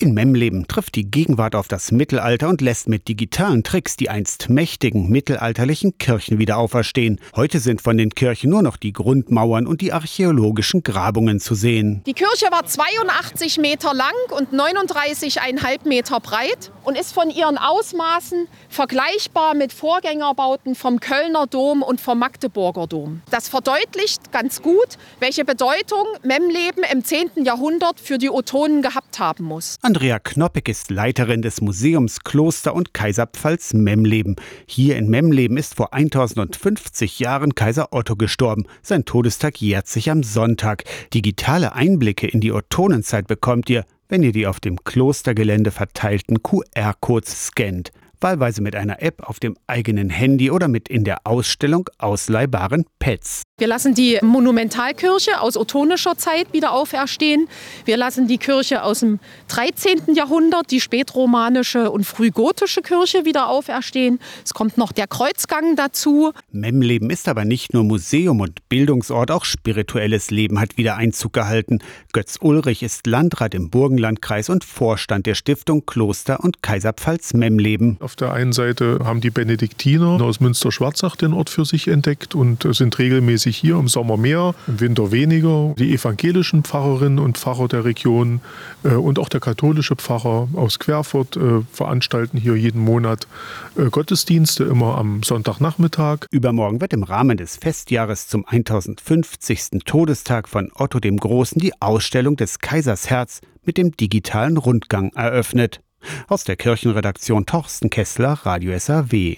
In Memleben trifft die Gegenwart auf das Mittelalter und lässt mit digitalen Tricks die einst mächtigen mittelalterlichen Kirchen wieder auferstehen. Heute sind von den Kirchen nur noch die Grundmauern und die archäologischen Grabungen zu sehen. Die Kirche war 82 Meter lang und 39,5 Meter breit und ist von ihren Ausmaßen vergleichbar mit Vorgängerbauten vom Kölner Dom und vom Magdeburger Dom. Das verdeutlicht ganz gut, welche Bedeutung Memleben im 10. Jahrhundert für die Ottonen gehabt haben muss. Andrea Knoppig ist Leiterin des Museums Kloster und Kaiserpfalz Memleben. Hier in Memleben ist vor 1050 Jahren Kaiser Otto gestorben. Sein Todestag jährt sich am Sonntag. Digitale Einblicke in die Ottonenzeit bekommt ihr, wenn ihr die auf dem Klostergelände verteilten QR-Codes scannt wahlweise mit einer App auf dem eigenen Handy oder mit in der Ausstellung ausleihbaren Pads. Wir lassen die Monumentalkirche aus ottonischer Zeit wieder auferstehen. Wir lassen die Kirche aus dem 13. Jahrhundert, die spätromanische und frühgotische Kirche wieder auferstehen. Es kommt noch der Kreuzgang dazu. Memleben ist aber nicht nur Museum und Bildungsort, auch spirituelles Leben hat wieder Einzug gehalten. Götz Ulrich ist Landrat im Burgenlandkreis und Vorstand der Stiftung Kloster und Kaiserpfalz Memleben. Auf der einen Seite haben die Benediktiner aus Münster-Schwarzach den Ort für sich entdeckt und sind regelmäßig hier im Sommer mehr, im Winter weniger. Die evangelischen Pfarrerinnen und Pfarrer der Region äh, und auch der katholische Pfarrer aus Querfurt äh, veranstalten hier jeden Monat äh, Gottesdienste, immer am Sonntagnachmittag. Übermorgen wird im Rahmen des Festjahres zum 1050. Todestag von Otto dem Großen die Ausstellung des Kaisers Herz mit dem digitalen Rundgang eröffnet. Aus der Kirchenredaktion Torsten Kessler, Radio SAW.